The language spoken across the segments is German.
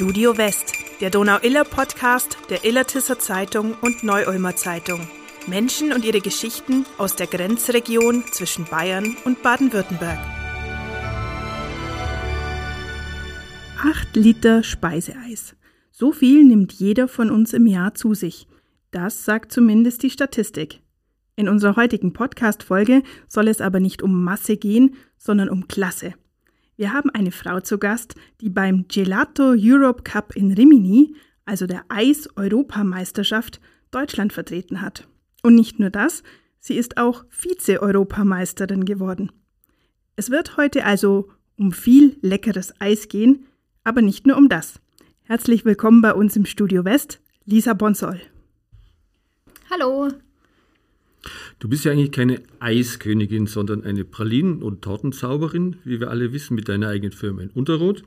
Studio West, der Donau-Iller-Podcast der Illertisser Zeitung und Neu-Ulmer Zeitung. Menschen und ihre Geschichten aus der Grenzregion zwischen Bayern und Baden-Württemberg. Acht Liter Speiseeis. So viel nimmt jeder von uns im Jahr zu sich. Das sagt zumindest die Statistik. In unserer heutigen Podcast-Folge soll es aber nicht um Masse gehen, sondern um Klasse. Wir haben eine Frau zu Gast, die beim Gelato Europe Cup in Rimini, also der Eis-Europameisterschaft, Deutschland vertreten hat. Und nicht nur das, sie ist auch Vize-Europameisterin geworden. Es wird heute also um viel leckeres Eis gehen, aber nicht nur um das. Herzlich willkommen bei uns im Studio West, Lisa Bonsol. Hallo. Du bist ja eigentlich keine Eiskönigin, sondern eine Pralinen- und Tortenzauberin, wie wir alle wissen, mit deiner eigenen Firma in Unterrot.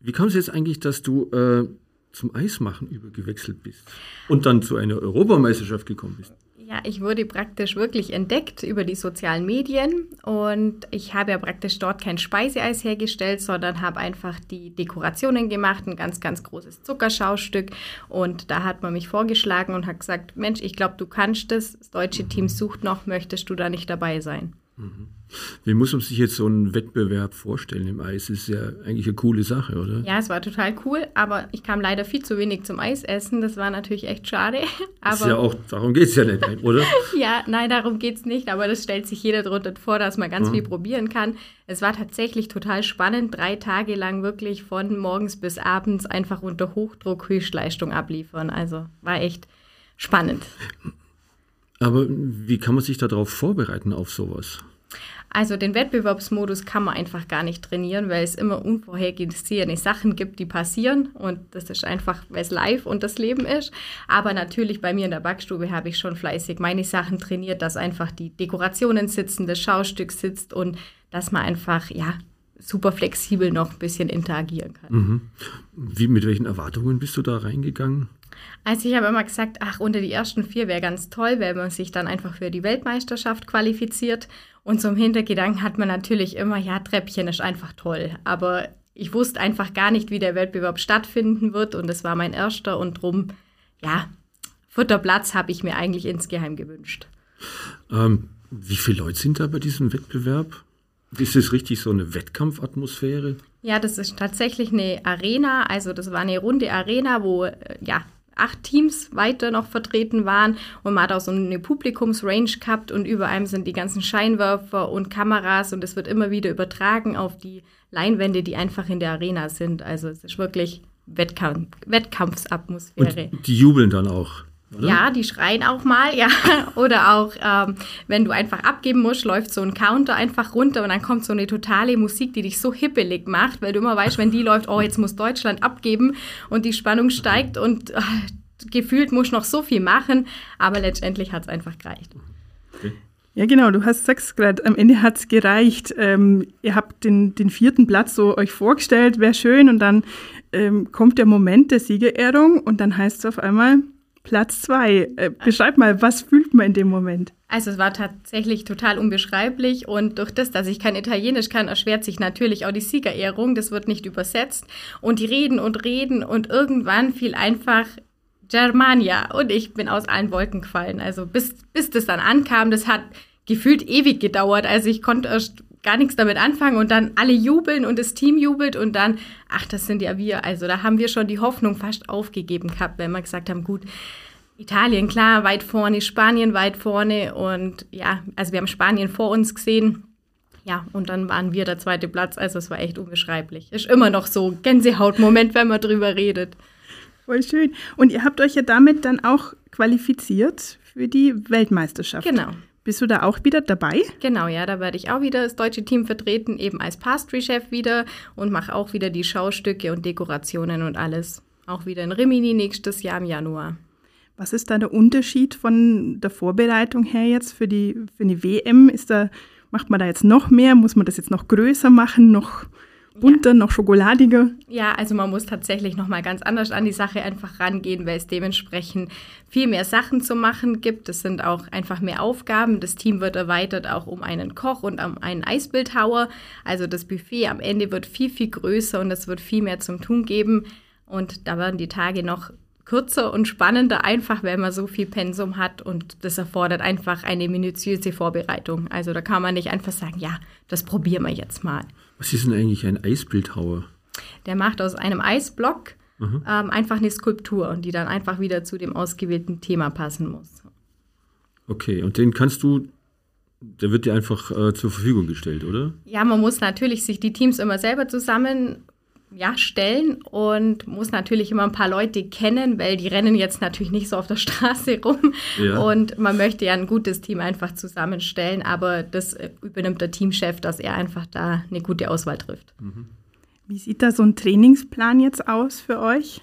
Wie kam es jetzt eigentlich, dass du äh, zum Eismachen übergewechselt bist und dann zu einer Europameisterschaft gekommen bist? Ja, ich wurde praktisch wirklich entdeckt über die sozialen Medien und ich habe ja praktisch dort kein Speiseeis hergestellt, sondern habe einfach die Dekorationen gemacht, ein ganz, ganz großes Zuckerschaustück und da hat man mich vorgeschlagen und hat gesagt, Mensch, ich glaube, du kannst das, das deutsche Team sucht noch, möchtest du da nicht dabei sein? Mhm. Wie muss man sich jetzt so einen Wettbewerb vorstellen im Eis? Ist ja eigentlich eine coole Sache, oder? Ja, es war total cool, aber ich kam leider viel zu wenig zum Eisessen. Das war natürlich echt schade. Aber ist ja auch, darum geht es ja nicht, oder? ja, nein, darum geht es nicht, aber das stellt sich jeder darunter vor, dass man ganz ja. viel probieren kann. Es war tatsächlich total spannend, drei Tage lang wirklich von morgens bis abends einfach unter Hochdruck Höchstleistung abliefern. Also war echt spannend. Aber wie kann man sich darauf vorbereiten auf sowas? Also den Wettbewerbsmodus kann man einfach gar nicht trainieren, weil es immer unvorhergesehene Sachen gibt, die passieren. Und das ist einfach, weil es live und das Leben ist. Aber natürlich bei mir in der Backstube habe ich schon fleißig meine Sachen trainiert, dass einfach die Dekorationen sitzen, das Schaustück sitzt und dass man einfach, ja, super flexibel noch ein bisschen interagieren kann. Mhm. Wie, mit welchen Erwartungen bist du da reingegangen? Also ich habe immer gesagt, ach, unter die ersten vier wäre ganz toll, wenn man sich dann einfach für die Weltmeisterschaft qualifiziert. Und zum Hintergedanken hat man natürlich immer, ja, Treppchen ist einfach toll. Aber ich wusste einfach gar nicht, wie der Wettbewerb stattfinden wird. Und es war mein erster und drum, ja, Futterplatz habe ich mir eigentlich insgeheim gewünscht. Ähm, wie viele Leute sind da bei diesem Wettbewerb? Ist es richtig so eine Wettkampfatmosphäre? Ja, das ist tatsächlich eine Arena. Also das war eine runde Arena, wo äh, ja acht Teams weiter noch vertreten waren und man hat auch so eine Publikumsrange gehabt und über einem sind die ganzen Scheinwerfer und Kameras und es wird immer wieder übertragen auf die Leinwände, die einfach in der Arena sind. Also es ist wirklich Wettkampf, Wettkampfsatmosphäre. Und die jubeln dann auch. Oder? Ja, die schreien auch mal, ja. Oder auch, ähm, wenn du einfach abgeben musst, läuft so ein Counter einfach runter und dann kommt so eine totale Musik, die dich so hippelig macht, weil du immer weißt, wenn die läuft, oh, jetzt muss Deutschland abgeben und die Spannung steigt und äh, gefühlt muss noch so viel machen, aber letztendlich hat es einfach gereicht. Ja, genau, du hast sagst gerade, am Ende hat es gereicht. Ähm, ihr habt den, den vierten Platz so euch vorgestellt, wäre schön, und dann ähm, kommt der Moment der Siegerehrung und dann heißt es auf einmal, Platz zwei. Äh, beschreib mal, was fühlt man in dem Moment? Also es war tatsächlich total unbeschreiblich und durch das, dass ich kein Italienisch kann, erschwert sich natürlich auch die Siegerehrung. Das wird nicht übersetzt und die reden und reden und irgendwann fiel einfach Germania und ich bin aus allen Wolken gefallen. Also bis, bis das dann ankam, das hat gefühlt ewig gedauert. Also ich konnte erst gar nichts damit anfangen und dann alle jubeln und das Team jubelt und dann, ach, das sind ja wir. Also da haben wir schon die Hoffnung fast aufgegeben gehabt, wenn wir gesagt haben, gut, Italien klar, weit vorne, Spanien weit vorne und ja, also wir haben Spanien vor uns gesehen. Ja, und dann waren wir der zweite Platz. Also es war echt unbeschreiblich. Ist immer noch so Gänsehautmoment, wenn man drüber redet. Voll schön. Und ihr habt euch ja damit dann auch qualifiziert für die Weltmeisterschaft. Genau. Bist du da auch wieder dabei? Genau, ja, da werde ich auch wieder das deutsche Team vertreten, eben als Pastry-Chef wieder und mache auch wieder die Schaustücke und Dekorationen und alles. Auch wieder in Rimini nächstes Jahr im Januar. Was ist da der Unterschied von der Vorbereitung her jetzt für die, für die WM? Ist da, macht man da jetzt noch mehr? Muss man das jetzt noch größer machen, noch bunter, ja. noch schokoladiger. Ja, also man muss tatsächlich nochmal ganz anders an die Sache einfach rangehen, weil es dementsprechend viel mehr Sachen zu machen gibt. Es sind auch einfach mehr Aufgaben. Das Team wird erweitert auch um einen Koch und um einen Eisbildhauer. Also das Buffet am Ende wird viel, viel größer und es wird viel mehr zum Tun geben. Und da werden die Tage noch kürzer und spannender, einfach weil man so viel Pensum hat und das erfordert einfach eine minutiöse Vorbereitung. Also da kann man nicht einfach sagen, ja, das probieren wir jetzt mal. Was ist denn eigentlich ein Eisbildhauer? Der macht aus einem Eisblock mhm. ähm, einfach eine Skulptur, die dann einfach wieder zu dem ausgewählten Thema passen muss. Okay, und den kannst du der wird dir einfach äh, zur Verfügung gestellt, oder? Ja, man muss natürlich sich die Teams immer selber zusammen ja, stellen und muss natürlich immer ein paar Leute kennen, weil die rennen jetzt natürlich nicht so auf der Straße rum. Ja. Und man möchte ja ein gutes Team einfach zusammenstellen, aber das äh, übernimmt der Teamchef, dass er einfach da eine gute Auswahl trifft. Mhm. Wie sieht da so ein Trainingsplan jetzt aus für euch?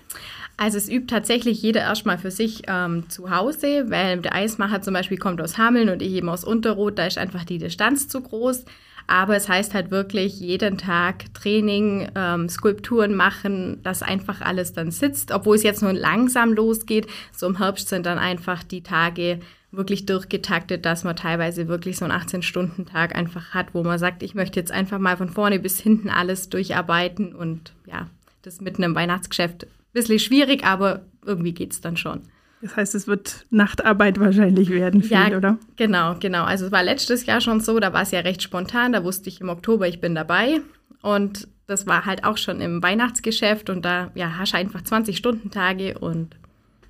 Also es übt tatsächlich jeder erstmal für sich ähm, zu Hause, weil der Eismacher zum Beispiel kommt aus Hameln und ich eben aus Unterrot, da ist einfach die Distanz zu groß. Aber es heißt halt wirklich jeden Tag Training, ähm, Skulpturen machen, dass einfach alles dann sitzt, obwohl es jetzt nur langsam losgeht. So im Herbst sind dann einfach die Tage wirklich durchgetaktet, dass man teilweise wirklich so einen 18-Stunden-Tag einfach hat, wo man sagt, ich möchte jetzt einfach mal von vorne bis hinten alles durcharbeiten und ja, das mitten im Weihnachtsgeschäft ein bisschen schwierig, aber irgendwie geht es dann schon. Das heißt, es wird Nachtarbeit wahrscheinlich werden, viel, ja, oder? Genau, genau. Also es war letztes Jahr schon so, da war es ja recht spontan, da wusste ich im Oktober, ich bin dabei. Und das war halt auch schon im Weihnachtsgeschäft und da ja, hast du einfach 20-Stunden-Tage und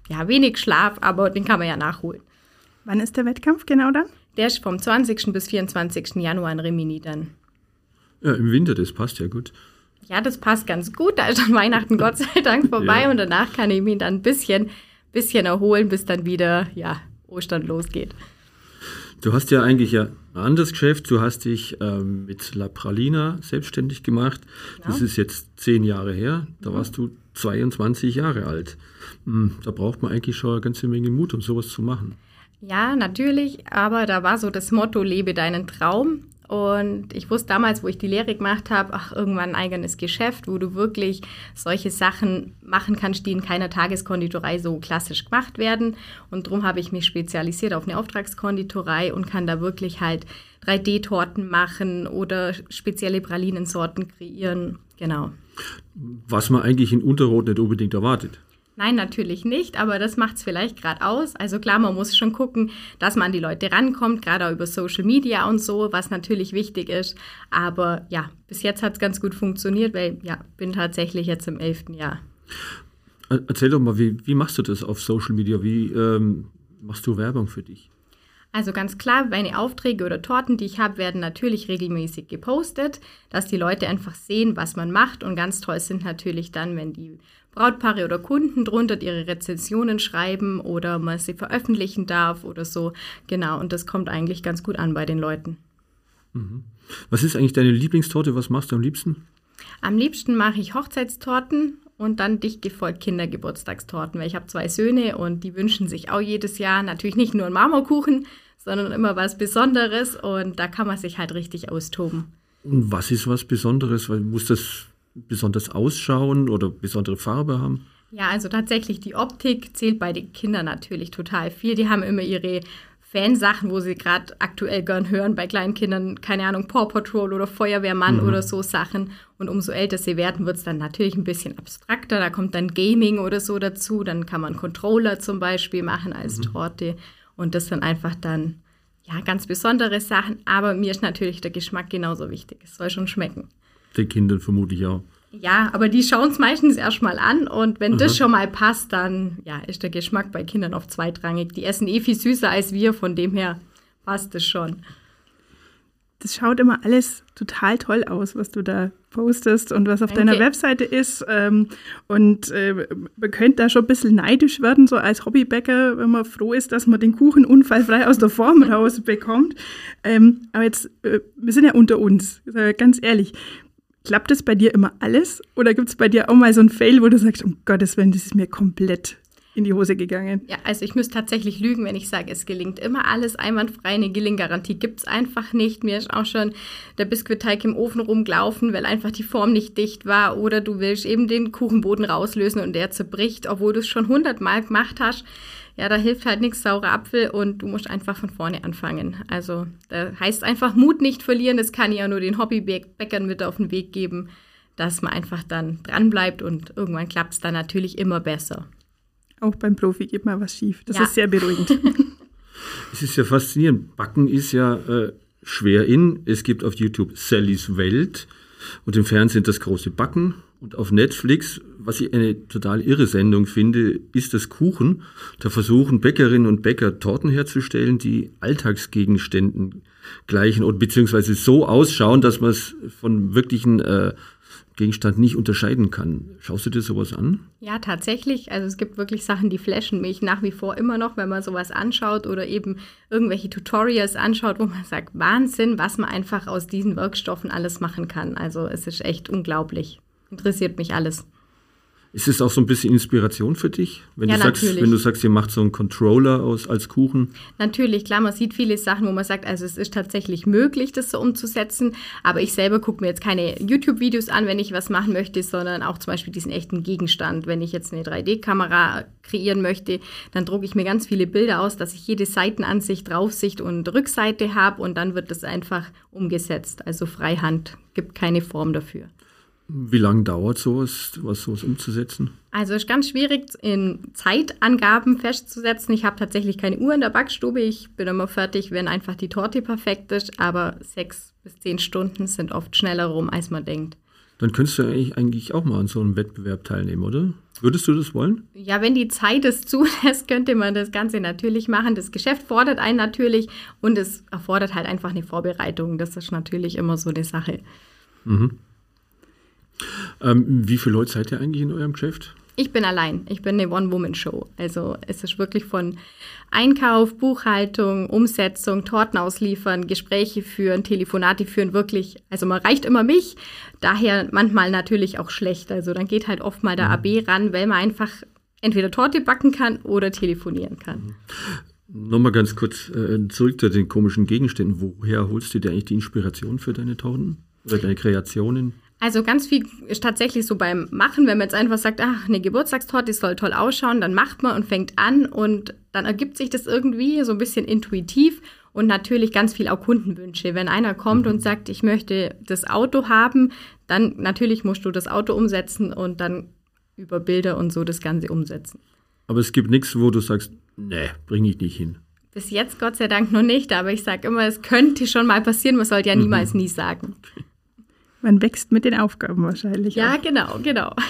ja, wenig Schlaf, aber den kann man ja nachholen. Wann ist der Wettkampf genau dann? Der ist vom 20. bis 24. Januar in Rimini dann. Ja, im Winter, das passt ja gut. Ja, das passt ganz gut. Da ist dann Weihnachten Gott sei Dank vorbei ja. und danach kann ich mich dann ein bisschen bisschen erholen, bis dann wieder ja, Ostern losgeht. Du hast ja eigentlich ja ein anderes Geschäft. Du hast dich ähm, mit La Pralina selbstständig gemacht. Genau. Das ist jetzt zehn Jahre her. Da mhm. warst du 22 Jahre alt. Hm, da braucht man eigentlich schon eine ganze Menge Mut, um sowas zu machen. Ja, natürlich. Aber da war so das Motto, lebe deinen Traum. Und ich wusste damals, wo ich die Lehre gemacht habe, ach, irgendwann ein eigenes Geschäft, wo du wirklich solche Sachen machen kannst, die in keiner Tageskonditorei so klassisch gemacht werden. Und darum habe ich mich spezialisiert auf eine Auftragskonditorei und kann da wirklich halt 3D-Torten machen oder spezielle Pralinensorten kreieren. Genau. Was man eigentlich in Unterrot nicht unbedingt erwartet. Nein, natürlich nicht, aber das macht es vielleicht gerade aus. Also klar, man muss schon gucken, dass man an die Leute rankommt, gerade auch über Social Media und so, was natürlich wichtig ist. Aber ja, bis jetzt hat es ganz gut funktioniert, weil ja, bin tatsächlich jetzt im elften Jahr. Erzähl doch mal, wie, wie machst du das auf Social Media? Wie ähm, machst du Werbung für dich? Also ganz klar, meine Aufträge oder Torten, die ich habe, werden natürlich regelmäßig gepostet, dass die Leute einfach sehen, was man macht. Und ganz toll sind natürlich dann, wenn die Brautpaare oder Kunden drunter ihre Rezensionen schreiben oder man sie veröffentlichen darf oder so. Genau, und das kommt eigentlich ganz gut an bei den Leuten. Mhm. Was ist eigentlich deine Lieblingstorte? Was machst du am liebsten? Am liebsten mache ich Hochzeitstorten und dann dicht gefolgt Kindergeburtstagstorten, weil ich habe zwei Söhne und die wünschen sich auch jedes Jahr natürlich nicht nur einen Marmorkuchen, sondern immer was Besonderes und da kann man sich halt richtig austoben. Und was ist was Besonderes? Weil muss das besonders ausschauen oder besondere Farbe haben? Ja, also tatsächlich die Optik zählt bei den Kindern natürlich total viel. Die haben immer ihre Fansachen, wo sie gerade aktuell gern hören, bei kleinen Kindern, keine Ahnung, Paw Patrol oder Feuerwehrmann mhm. oder so Sachen. Und umso älter sie werden, wird es dann natürlich ein bisschen abstrakter. Da kommt dann Gaming oder so dazu. Dann kann man Controller zum Beispiel machen als mhm. Torte. Und das sind einfach dann ja ganz besondere Sachen. Aber mir ist natürlich der Geschmack genauso wichtig. Es soll schon schmecken den Kindern vermutlich auch. Ja, aber die schauen es meistens erstmal an und wenn Aha. das schon mal passt, dann ja, ist der Geschmack bei Kindern oft zweitrangig. Die essen eh viel süßer als wir, von dem her passt es schon. Das schaut immer alles total toll aus, was du da postest und was auf Danke. deiner Webseite ist. Ähm, und äh, man könnte da schon ein bisschen neidisch werden, so als Hobbybäcker, wenn man froh ist, dass man den Kuchen unfallfrei aus der Form rausbekommt. Ähm, aber jetzt, äh, wir sind ja unter uns, ganz ehrlich. Klappt das bei dir immer alles? Oder gibt es bei dir auch mal so ein Fail, wo du sagst, um Gottes Willen, das ist mir komplett in die Hose gegangen. Ja, also ich müsste tatsächlich lügen, wenn ich sage, es gelingt immer alles einwandfrei. Eine Gelinggarantie gibt es einfach nicht. Mir ist auch schon der Biskuitteig im Ofen rumgelaufen, weil einfach die Form nicht dicht war. Oder du willst eben den Kuchenboden rauslösen und der zerbricht, obwohl du es schon hundertmal gemacht hast. Ja, da hilft halt nichts saurer Apfel und du musst einfach von vorne anfangen. Also da heißt einfach Mut nicht verlieren. Das kann ja nur den Hobbybäckern mit auf den Weg geben, dass man einfach dann dranbleibt und irgendwann klappt es dann natürlich immer besser. Auch beim Profi geht mal was schief. Das ja. ist sehr beruhigend. es ist ja faszinierend. Backen ist ja äh, schwer in. Es gibt auf YouTube Sallys Welt und im Fernsehen das große Backen. Und auf Netflix, was ich eine total irre Sendung finde, ist das Kuchen. Da versuchen Bäckerinnen und Bäcker Torten herzustellen, die Alltagsgegenständen gleichen und beziehungsweise so ausschauen, dass man es von wirklichen äh, Gegenstand nicht unterscheiden kann. Schaust du dir sowas an? Ja, tatsächlich. Also es gibt wirklich Sachen, die flashen mich nach wie vor immer noch, wenn man sowas anschaut oder eben irgendwelche Tutorials anschaut, wo man sagt, Wahnsinn, was man einfach aus diesen Wirkstoffen alles machen kann. Also es ist echt unglaublich. Interessiert mich alles. Ist es auch so ein bisschen Inspiration für dich? Wenn, ja, du, sagst, wenn du sagst, ihr macht so einen Controller aus, als Kuchen? Natürlich, klar, man sieht viele Sachen, wo man sagt, also es ist tatsächlich möglich, das so umzusetzen. Aber ich selber gucke mir jetzt keine YouTube-Videos an, wenn ich was machen möchte, sondern auch zum Beispiel diesen echten Gegenstand. Wenn ich jetzt eine 3D-Kamera kreieren möchte, dann drucke ich mir ganz viele Bilder aus, dass ich jede Seitenansicht, Draufsicht und Rückseite habe und dann wird das einfach umgesetzt. Also Freihand, gibt keine Form dafür. Wie lange dauert sowas, was sowas umzusetzen? Also es ist ganz schwierig in Zeitangaben festzusetzen. Ich habe tatsächlich keine Uhr in der Backstube. Ich bin immer fertig, wenn einfach die Torte perfekt ist. Aber sechs bis zehn Stunden sind oft schneller rum, als man denkt. Dann könntest du eigentlich, eigentlich auch mal an so einem Wettbewerb teilnehmen, oder? Würdest du das wollen? Ja, wenn die Zeit es zulässt, könnte man das Ganze natürlich machen. Das Geschäft fordert einen natürlich und es erfordert halt einfach eine Vorbereitung. Das ist natürlich immer so eine Sache. Mhm. Ähm, wie viele Leute seid ihr eigentlich in eurem Geschäft? Ich bin allein. Ich bin eine One-Woman-Show. Also es ist wirklich von Einkauf, Buchhaltung, Umsetzung, Torten ausliefern, Gespräche führen, Telefonate führen, wirklich. Also man reicht immer mich, daher manchmal natürlich auch schlecht. Also dann geht halt oft mal der mhm. AB ran, weil man einfach entweder Torte backen kann oder telefonieren kann. Mhm. Nochmal ganz kurz äh, zurück zu den komischen Gegenständen. Woher holst du dir eigentlich die Inspiration für deine Torten oder deine Kreationen? Also ganz viel ist tatsächlich so beim Machen, wenn man jetzt einfach sagt, ach, eine Geburtstagstorte, die soll toll ausschauen, dann macht man und fängt an und dann ergibt sich das irgendwie so ein bisschen intuitiv und natürlich ganz viel auch Kundenwünsche. Wenn einer kommt und mhm. sagt, ich möchte das Auto haben, dann natürlich musst du das Auto umsetzen und dann über Bilder und so das Ganze umsetzen. Aber es gibt nichts, wo du sagst, nee, bringe ich nicht hin. Bis jetzt Gott sei Dank noch nicht, aber ich sage immer, es könnte schon mal passieren, man sollte ja mhm. niemals nie sagen. Okay. Man wächst mit den Aufgaben wahrscheinlich. Ja, auch. genau, genau.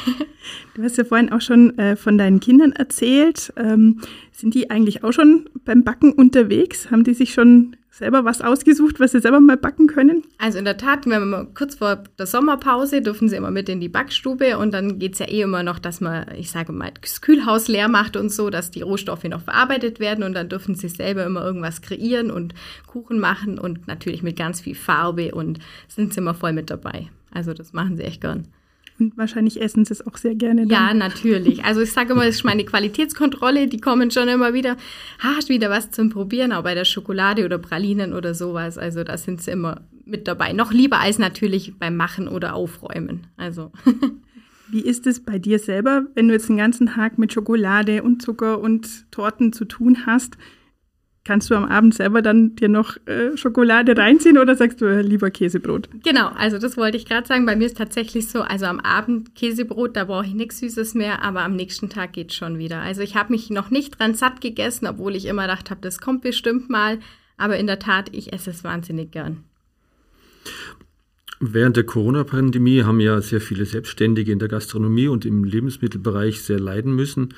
Du hast ja vorhin auch schon äh, von deinen Kindern erzählt. Ähm, sind die eigentlich auch schon beim Backen unterwegs? Haben die sich schon selber was ausgesucht, was sie selber mal backen können? Also in der Tat, wenn wir kurz vor der Sommerpause dürfen sie immer mit in die Backstube und dann geht es ja eh immer noch, dass man, ich sage mal, das Kühlhaus leer macht und so, dass die Rohstoffe noch verarbeitet werden und dann dürfen sie selber immer irgendwas kreieren und Kuchen machen und natürlich mit ganz viel Farbe und sind sie immer voll mit dabei. Also das machen sie echt gern. Und wahrscheinlich essen sie es auch sehr gerne. Dann. Ja, natürlich. Also ich sage immer, das ist meine Qualitätskontrolle. Die kommen schon immer wieder, hast wieder was zum Probieren, auch bei der Schokolade oder Pralinen oder sowas. Also da sind sie immer mit dabei. Noch lieber als natürlich beim Machen oder Aufräumen. Also. Wie ist es bei dir selber, wenn du jetzt den ganzen Tag mit Schokolade und Zucker und Torten zu tun hast? Kannst du am Abend selber dann dir noch äh, Schokolade reinziehen oder sagst du äh, lieber Käsebrot? Genau, also das wollte ich gerade sagen. Bei mir ist tatsächlich so, also am Abend Käsebrot, da brauche ich nichts Süßes mehr, aber am nächsten Tag geht schon wieder. Also ich habe mich noch nicht dran satt gegessen, obwohl ich immer gedacht habe, das kommt bestimmt mal. Aber in der Tat, ich esse es wahnsinnig gern. Während der Corona-Pandemie haben ja sehr viele Selbstständige in der Gastronomie und im Lebensmittelbereich sehr leiden müssen.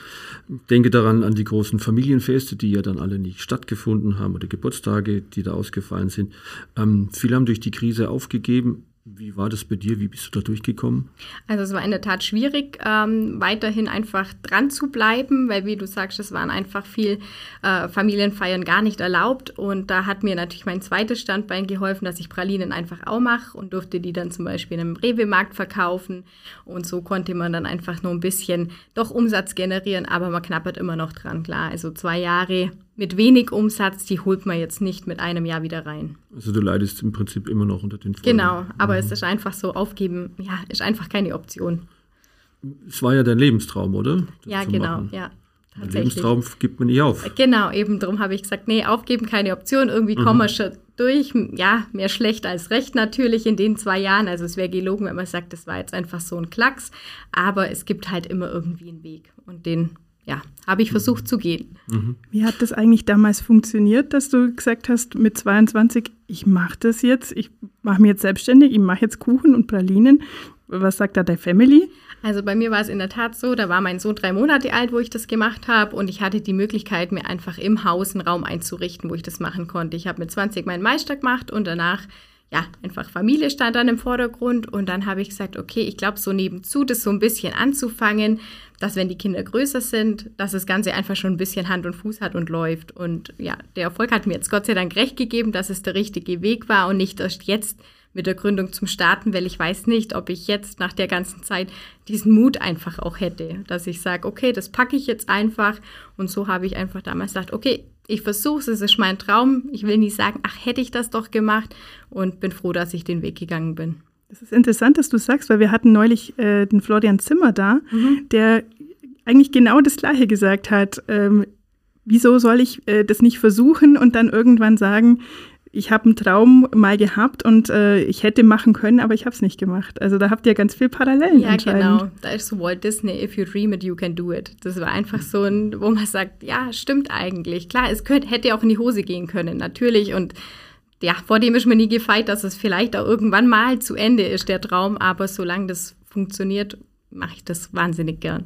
Ich denke daran an die großen Familienfeste, die ja dann alle nicht stattgefunden haben oder Geburtstage, die da ausgefallen sind. Ähm, viele haben durch die Krise aufgegeben. Wie war das bei dir? Wie bist du da durchgekommen? Also es war in der Tat schwierig, ähm, weiterhin einfach dran zu bleiben, weil wie du sagst, es waren einfach viel äh, Familienfeiern gar nicht erlaubt. Und da hat mir natürlich mein zweites Standbein geholfen, dass ich Pralinen einfach auch mache und durfte die dann zum Beispiel in einem Rewe-Markt verkaufen. Und so konnte man dann einfach nur ein bisschen doch Umsatz generieren, aber man knappert immer noch dran, klar. Also zwei Jahre mit wenig Umsatz, die holt man jetzt nicht mit einem Jahr wieder rein. Also du leidest im Prinzip immer noch unter den Folgen. Genau, aber mhm. es ist einfach so, aufgeben, ja, ist einfach keine Option. Es war ja dein Lebenstraum, oder? Das ja, genau, machen. ja. Ein Lebenstraum gibt man nicht auf. Genau, eben darum habe ich gesagt, nee, aufgeben keine Option. Irgendwie mhm. kommen wir schon durch. Ja, mehr schlecht als recht natürlich in den zwei Jahren. Also es wäre gelogen, wenn man sagt, das war jetzt einfach so ein Klacks. Aber es gibt halt immer irgendwie einen Weg. Und den ja, habe ich versucht zu gehen. Mhm. Wie hat das eigentlich damals funktioniert, dass du gesagt hast, mit 22, ich mache das jetzt, ich mache mich jetzt selbstständig, ich mache jetzt Kuchen und Pralinen. Was sagt da deine Family? Also bei mir war es in der Tat so, da war mein Sohn drei Monate alt, wo ich das gemacht habe und ich hatte die Möglichkeit, mir einfach im Haus einen Raum einzurichten, wo ich das machen konnte. Ich habe mit 20 meinen Meister gemacht und danach ja, einfach Familie stand dann im Vordergrund und dann habe ich gesagt, okay, ich glaube, so nebenzu das so ein bisschen anzufangen, dass wenn die Kinder größer sind, dass das Ganze einfach schon ein bisschen Hand und Fuß hat und läuft. Und ja, der Erfolg hat mir jetzt Gott sei Dank recht gegeben, dass es der richtige Weg war und nicht erst jetzt mit der Gründung zum Starten, weil ich weiß nicht, ob ich jetzt nach der ganzen Zeit diesen Mut einfach auch hätte, dass ich sage, okay, das packe ich jetzt einfach. Und so habe ich einfach damals gesagt, okay, ich versuche es, es ist mein Traum. Ich will nicht sagen, ach, hätte ich das doch gemacht und bin froh, dass ich den Weg gegangen bin. Es ist interessant, dass du sagst, weil wir hatten neulich äh, den Florian Zimmer da, mhm. der eigentlich genau das Gleiche gesagt hat. Ähm, wieso soll ich äh, das nicht versuchen und dann irgendwann sagen, ich habe einen Traum mal gehabt und äh, ich hätte machen können, aber ich habe es nicht gemacht. Also da habt ihr ganz viel Parallelen. Ja, genau. Da ist so Walt Disney, if you dream it, you can do it. Das war einfach so ein, wo man sagt, ja, stimmt eigentlich. Klar, es könnte, hätte auch in die Hose gehen können, natürlich. Und ja, vor dem ist mir nie gefeit, dass es vielleicht auch irgendwann mal zu Ende ist, der Traum. Aber solange das funktioniert, mache ich das wahnsinnig gern.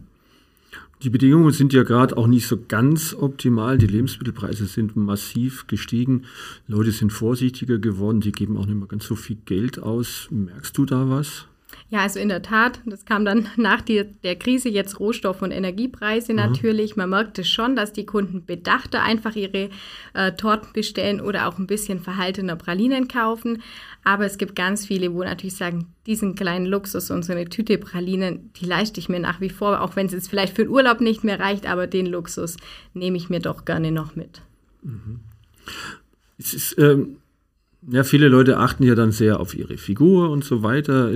Die Bedingungen sind ja gerade auch nicht so ganz optimal. Die Lebensmittelpreise sind massiv gestiegen. Leute sind vorsichtiger geworden. Die geben auch nicht mehr ganz so viel Geld aus. Merkst du da was? Ja, also in der Tat, das kam dann nach die, der Krise jetzt Rohstoff- und Energiepreise mhm. natürlich. Man merkte schon, dass die Kunden bedachter einfach ihre äh, Torten bestellen oder auch ein bisschen verhaltener Pralinen kaufen. Aber es gibt ganz viele, wo natürlich sagen, diesen kleinen Luxus und so eine Tüte Pralinen, die leiste ich mir nach wie vor, auch wenn es jetzt vielleicht für den Urlaub nicht mehr reicht, aber den Luxus nehme ich mir doch gerne noch mit. Mhm. Es ist, ähm, ja, viele Leute achten ja dann sehr auf ihre Figur und so weiter.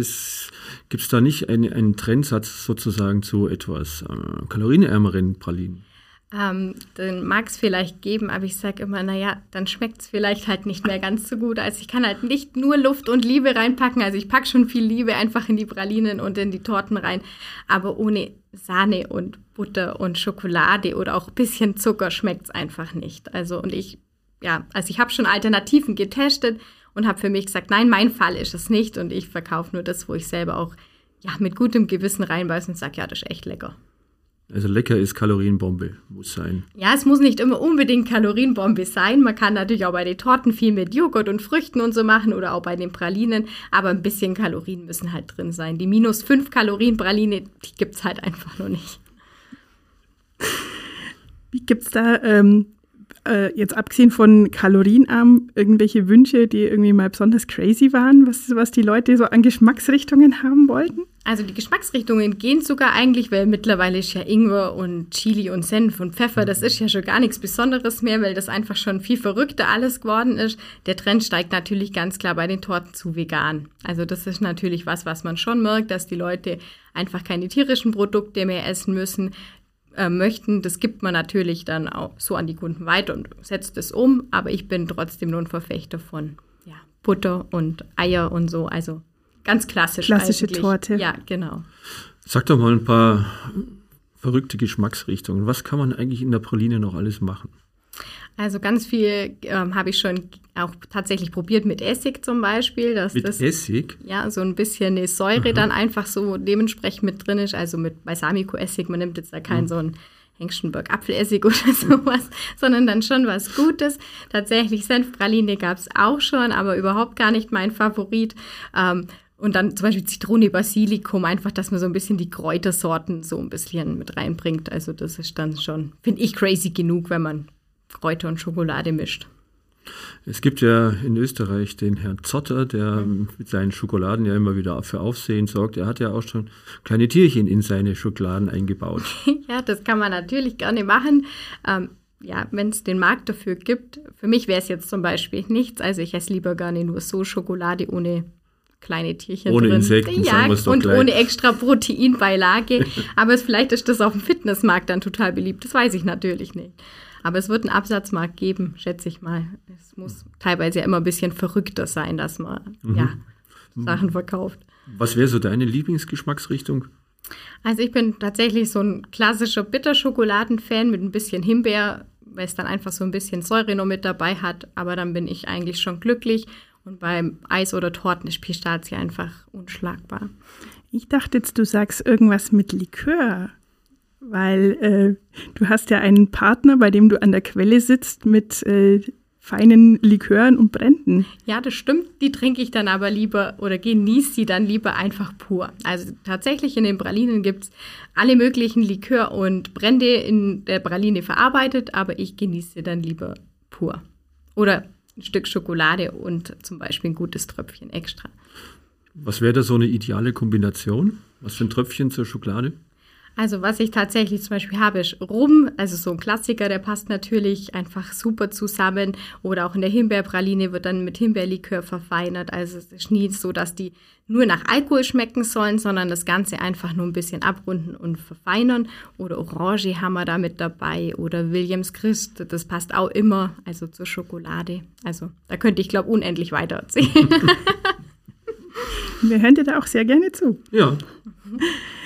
Gibt es da nicht einen, einen Trendsatz sozusagen zu etwas äh, kalorienärmeren Pralinen? Ähm, den mag es vielleicht geben, aber ich sage immer, naja, dann schmeckt es vielleicht halt nicht mehr ganz so gut. Also ich kann halt nicht nur Luft und Liebe reinpacken. Also ich packe schon viel Liebe einfach in die Pralinen und in die Torten rein, aber ohne Sahne und Butter und Schokolade oder auch ein bisschen Zucker schmeckt es einfach nicht. Also und ich, ja, also ich habe schon Alternativen getestet und habe für mich gesagt, nein, mein Fall ist es nicht und ich verkaufe nur das, wo ich selber auch ja, mit gutem Gewissen reinbeiße und sage, ja, das ist echt lecker. Also lecker ist Kalorienbombe, muss sein. Ja, es muss nicht immer unbedingt Kalorienbombe sein. Man kann natürlich auch bei den Torten viel mit Joghurt und Früchten und so machen oder auch bei den Pralinen. Aber ein bisschen Kalorien müssen halt drin sein. Die minus 5 Kalorien Praline, die gibt es halt einfach nur nicht. Wie gibt es da ähm, äh, jetzt abgesehen von kalorienarm irgendwelche Wünsche, die irgendwie mal besonders crazy waren, was, was die Leute so an Geschmacksrichtungen haben wollten? Also die Geschmacksrichtungen gehen sogar eigentlich, weil mittlerweile ist ja Ingwer und Chili und Senf und Pfeffer, das ist ja schon gar nichts Besonderes mehr, weil das einfach schon viel verrückter alles geworden ist. Der Trend steigt natürlich ganz klar bei den Torten zu vegan. Also das ist natürlich was, was man schon merkt, dass die Leute einfach keine tierischen Produkte mehr essen müssen äh, möchten, das gibt man natürlich dann auch so an die Kunden weiter und setzt es um, aber ich bin trotzdem nur ein Verfechter von ja, Butter und Eier und so, also ganz klassisch. Klassische eigentlich. Torte. Ja, genau. Sag doch mal ein paar verrückte Geschmacksrichtungen. Was kann man eigentlich in der Praline noch alles machen? Also ganz viel ähm, habe ich schon auch tatsächlich probiert mit Essig zum Beispiel. Dass mit das, Essig? Ja, so ein bisschen eine Säure Aha. dann einfach so dementsprechend mit drin ist. Also mit Balsamico-Essig, man nimmt jetzt da keinen mhm. so ein Hengstenberg-Apfelessig oder sowas, sondern dann schon was Gutes. Tatsächlich Senfpraline gab es auch schon, aber überhaupt gar nicht mein Favorit. Ähm, Und dann zum Beispiel Zitrone, Basilikum, einfach, dass man so ein bisschen die Kräutersorten so ein bisschen mit reinbringt. Also das ist dann schon, finde ich, crazy genug, wenn man Kräuter und Schokolade mischt. Es gibt ja in Österreich den Herrn Zotter, der mit seinen Schokoladen ja immer wieder für Aufsehen sorgt. Er hat ja auch schon kleine Tierchen in seine Schokoladen eingebaut. ja, das kann man natürlich gerne machen. Ähm, ja, wenn es den Markt dafür gibt. Für mich wäre es jetzt zum Beispiel nichts. Also ich esse lieber gerne nur so Schokolade ohne kleine Tierchen ohne drin. Insekten, ja, und gleich. ohne extra Proteinbeilage. Aber vielleicht ist das auf dem Fitnessmarkt dann total beliebt. Das weiß ich natürlich nicht. Aber es wird einen Absatzmarkt geben, schätze ich mal. Es muss teilweise ja immer ein bisschen verrückter sein, dass man mhm. ja, Sachen verkauft. Was wäre so deine Lieblingsgeschmacksrichtung? Also ich bin tatsächlich so ein klassischer Bitterschokoladen-Fan mit ein bisschen Himbeer, weil es dann einfach so ein bisschen Säure noch mit dabei hat. Aber dann bin ich eigentlich schon glücklich. Und beim Eis oder Torten ist Pistazie einfach unschlagbar. Ich dachte jetzt, du sagst irgendwas mit Likör weil äh, du hast ja einen Partner, bei dem du an der Quelle sitzt mit äh, feinen Likören und Bränden. Ja, das stimmt. Die trinke ich dann aber lieber oder genieße sie dann lieber einfach pur. Also tatsächlich in den Pralinen gibt es alle möglichen Likör und Brände in der Praline verarbeitet, aber ich genieße sie dann lieber pur. Oder ein Stück Schokolade und zum Beispiel ein gutes Tröpfchen extra. Was wäre da so eine ideale Kombination? Was für ein Tröpfchen zur Schokolade? Also was ich tatsächlich zum Beispiel habe, ist Rum, also so ein Klassiker, der passt natürlich einfach super zusammen. Oder auch in der Himbeerpraline wird dann mit Himbeerlikör verfeinert. Also es ist nie so, dass die nur nach Alkohol schmecken sollen, sondern das Ganze einfach nur ein bisschen abrunden und verfeinern. Oder Orange haben wir da mit dabei. Oder Williams Christ, das passt auch immer, also zur Schokolade. Also da könnte ich, glaube unendlich weiter erzählen. Wir hören dir da auch sehr gerne zu. Ja.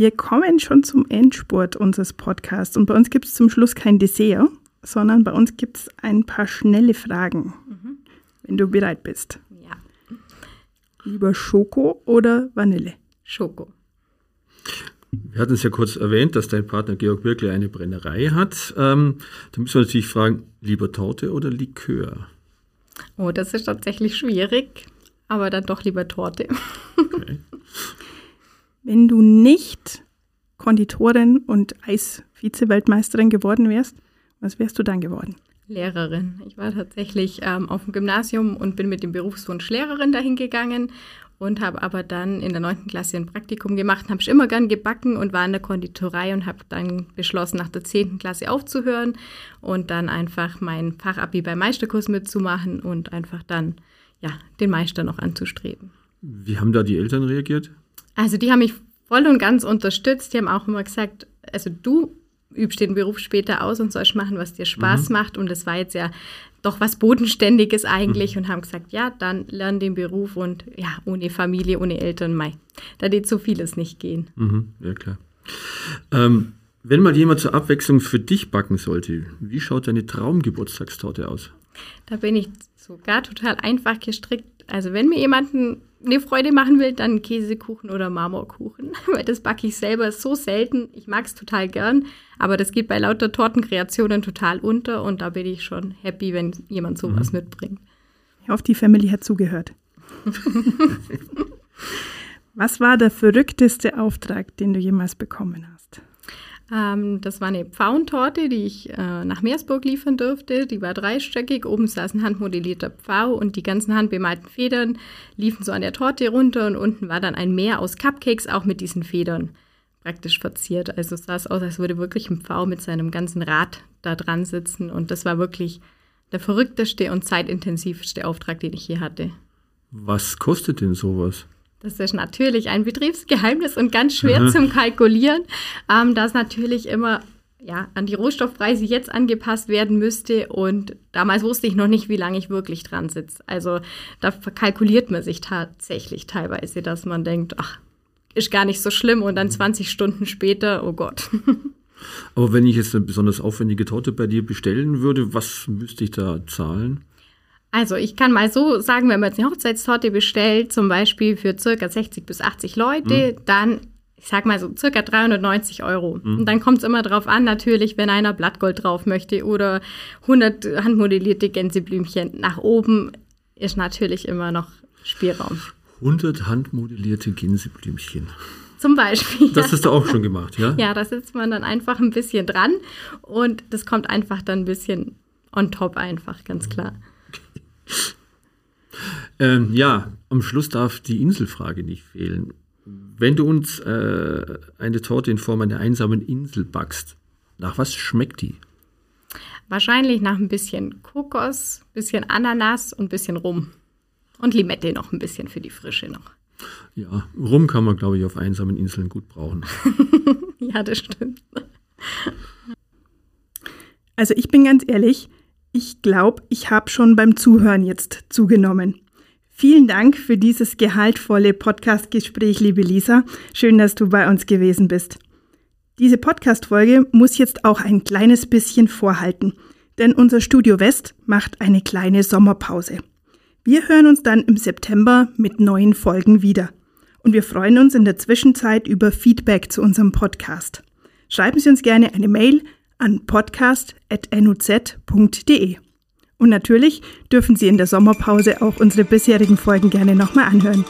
Wir kommen schon zum Endspurt unseres Podcasts und bei uns gibt es zum Schluss kein Dessert, sondern bei uns gibt es ein paar schnelle Fragen, mhm. wenn du bereit bist. Ja. Lieber Schoko oder Vanille? Schoko. Wir hatten es ja kurz erwähnt, dass dein Partner Georg wirklich eine Brennerei hat. Ähm, da müssen wir natürlich fragen, lieber Torte oder Likör? Oh, das ist tatsächlich schwierig, aber dann doch lieber Torte. Okay. wenn du nicht Konditorin und Eis-Vize-Weltmeisterin geworden wärst, was wärst du dann geworden? Lehrerin. Ich war tatsächlich ähm, auf dem Gymnasium und bin mit dem Berufswunsch Lehrerin dahin gegangen und habe aber dann in der 9. Klasse ein Praktikum gemacht, habe ich immer gern gebacken und war in der Konditorei und habe dann beschlossen, nach der 10. Klasse aufzuhören und dann einfach mein Fachabi beim Meisterkurs mitzumachen und einfach dann ja, den Meister noch anzustreben. Wie haben da die Eltern reagiert? Also die haben mich voll und ganz unterstützt. Die haben auch immer gesagt, also du übst den Beruf später aus und sollst machen, was dir Spaß mhm. macht. Und das war jetzt ja doch was Bodenständiges eigentlich mhm. und haben gesagt, ja, dann lern den Beruf und ja, ohne Familie, ohne Eltern, mei, da wird so vieles nicht gehen. Mhm. Ja, klar. Ähm, wenn mal jemand zur Abwechslung für dich backen sollte, wie schaut deine Traumgeburtstagstorte aus? Da bin ich sogar total einfach gestrickt. Also wenn mir jemanden eine Freude machen will, dann Käsekuchen oder Marmorkuchen, weil das backe ich selber so selten. Ich mag es total gern, aber das geht bei lauter Tortenkreationen total unter und da bin ich schon happy, wenn jemand sowas mhm. mitbringt. Ich hoffe, die Family hat zugehört. Was war der verrückteste Auftrag, den du jemals bekommen hast? Ähm, das war eine Pfauentorte, die ich äh, nach Meersburg liefern durfte. Die war dreistöckig. Oben saß ein handmodellierter Pfau und die ganzen handbemalten Federn liefen so an der Torte runter und unten war dann ein Meer aus Cupcakes, auch mit diesen Federn praktisch verziert. Also es sah aus, als würde wirklich ein Pfau mit seinem ganzen Rad da dran sitzen und das war wirklich der verrückteste und zeitintensivste Auftrag, den ich je hatte. Was kostet denn sowas? Das ist natürlich ein Betriebsgeheimnis und ganz schwer Aha. zum Kalkulieren, ähm, das natürlich immer ja, an die Rohstoffpreise jetzt angepasst werden müsste. Und damals wusste ich noch nicht, wie lange ich wirklich dran sitze. Also da kalkuliert man sich tatsächlich teilweise, dass man denkt, ach, ist gar nicht so schlimm und dann 20 mhm. Stunden später, oh Gott. Aber wenn ich jetzt eine besonders aufwendige Torte bei dir bestellen würde, was müsste ich da zahlen? Also ich kann mal so sagen, wenn man jetzt eine Hochzeitstorte bestellt, zum Beispiel für circa 60 bis 80 Leute, mhm. dann, ich sag mal so circa 390 Euro. Mhm. Und dann kommt es immer drauf an, natürlich, wenn einer Blattgold drauf möchte oder 100 handmodellierte Gänseblümchen nach oben, ist natürlich immer noch Spielraum. 100 handmodellierte Gänseblümchen. Zum Beispiel. Das hast du auch schon gemacht, ja? Ja, da sitzt man dann einfach ein bisschen dran und das kommt einfach dann ein bisschen on top einfach, ganz klar. Ähm, ja, am Schluss darf die Inselfrage nicht fehlen. Wenn du uns äh, eine Torte in Form einer einsamen Insel backst, nach was schmeckt die? Wahrscheinlich nach ein bisschen Kokos, bisschen Ananas und ein bisschen Rum. Und Limette noch ein bisschen für die Frische noch. Ja, Rum kann man, glaube ich, auf einsamen Inseln gut brauchen. ja, das stimmt. Also ich bin ganz ehrlich, ich glaube, ich habe schon beim Zuhören jetzt zugenommen. Vielen Dank für dieses gehaltvolle Podcast-Gespräch, liebe Lisa. Schön, dass du bei uns gewesen bist. Diese Podcast-Folge muss jetzt auch ein kleines bisschen vorhalten, denn unser Studio West macht eine kleine Sommerpause. Wir hören uns dann im September mit neuen Folgen wieder. Und wir freuen uns in der Zwischenzeit über Feedback zu unserem Podcast. Schreiben Sie uns gerne eine Mail an podcast.nuz.de. Und natürlich dürfen Sie in der Sommerpause auch unsere bisherigen Folgen gerne nochmal anhören.